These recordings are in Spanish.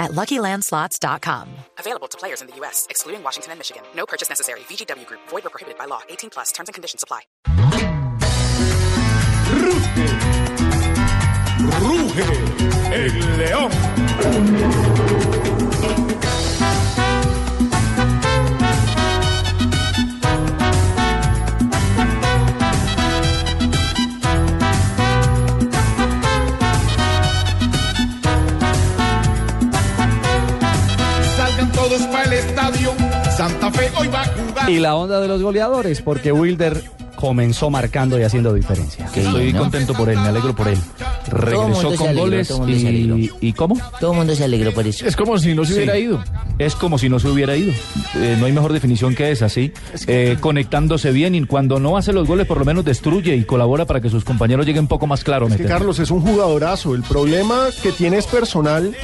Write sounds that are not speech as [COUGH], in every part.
at LuckyLandSlots.com. Available to players in the U.S., excluding Washington and Michigan. No purchase necessary. VGW Group. Void or prohibited by law. 18 plus. Terms and conditions apply. Ruge el león. Todos para el estadio. Santa Fe hoy va a jugar. Y la onda de los goleadores, porque Wilder comenzó marcando y haciendo diferencia. Estoy contento por él, me alegro por él. Regresó con alegró, goles y, y ¿cómo? Todo el mundo se alegró por eso. Es como si no se hubiera Sí. ido. Es como si no se hubiera ido. Eh, no hay mejor definición que esa, ¿sí? Eh, conectándose bien y cuando no hace los goles por lo menos destruye y colabora para que sus compañeros lleguen un poco más claro. Es que. Carlos es un jugadorazo. El problema que tiene es personal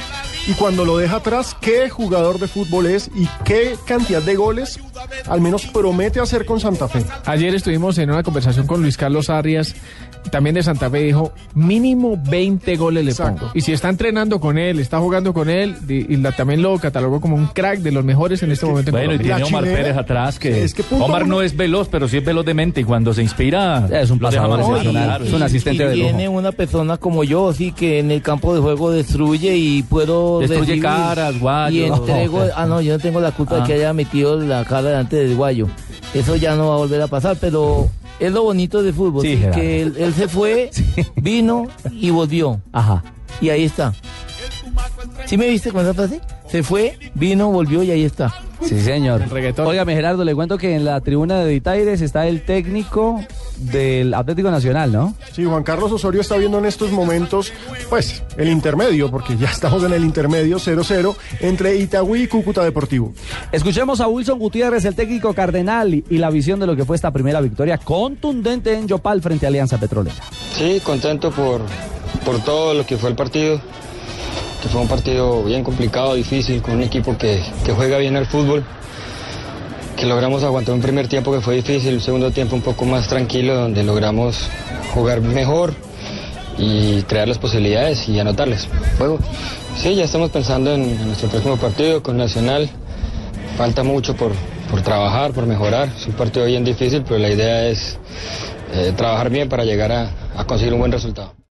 y cuando lo deja atrás, qué jugador de fútbol es y qué cantidad de goles al menos promete hacer con Santa Fe. Ayer estuvimos en una conversación con Luis Carlos Arias, también de Santa Fe, dijo, mínimo 20 goles le Exacto. pongo. Y si está entrenando con él, está jugando con él, y, la- también lo catalogó como un crack de los mejores en este momento en Bueno, y tiene Omar chilena, Pérez atrás que, es que punto Omar uno- no es veloz, pero sí es veloz de mente y cuando se inspira Es un pasador. Claro, Es un asistente y de viene lujo. una persona como yo, así que en el campo de juego destruye y puedo Destruye recibir caras, guayos. Y entrego, No. [LAUGHS] ah no, yo no tengo la culpa Ah. de que haya metido la cara delante del guayo. Eso ya no va a volver a pasar, pero es lo bonito del fútbol, Sí, sí, Gerardo. que él, él se fue, [LAUGHS] vino y volvió. Ajá. Y ahí está. ¿Sí me viste con esa frase? Se fue, vino, volvió y ahí está. Sí, señor. Óigame, Gerardo, le cuento que en la tribuna de Ditaires está el técnico del Atlético Nacional, ¿no? Sí, Juan Carlos Osorio está viendo en estos momentos, pues, el intermedio, porque ya [LAUGHS] estamos en el intermedio 0-0 entre Itagüí y Cúcuta Deportivo. Escuchemos a Wilson Gutiérrez, el técnico cardenal, y, y la visión de lo que fue esta primera victoria contundente en Yopal frente a Alianza Petrolera. Sí, contento por, por todo lo que fue el partido, que fue un partido bien complicado, difícil, con un equipo que, que juega bien al fútbol, que logramos aguantar un primer tiempo que fue difícil, un segundo tiempo un poco más tranquilo, donde logramos jugar mejor y crear las posibilidades y anotarles. Juego. Sí, ya estamos pensando en, nuestro próximo partido con Nacional. Falta mucho por, por trabajar, por mejorar. Es un partido bien difícil, pero la idea es eh, trabajar bien para llegar a- a conseguir un buen resultado.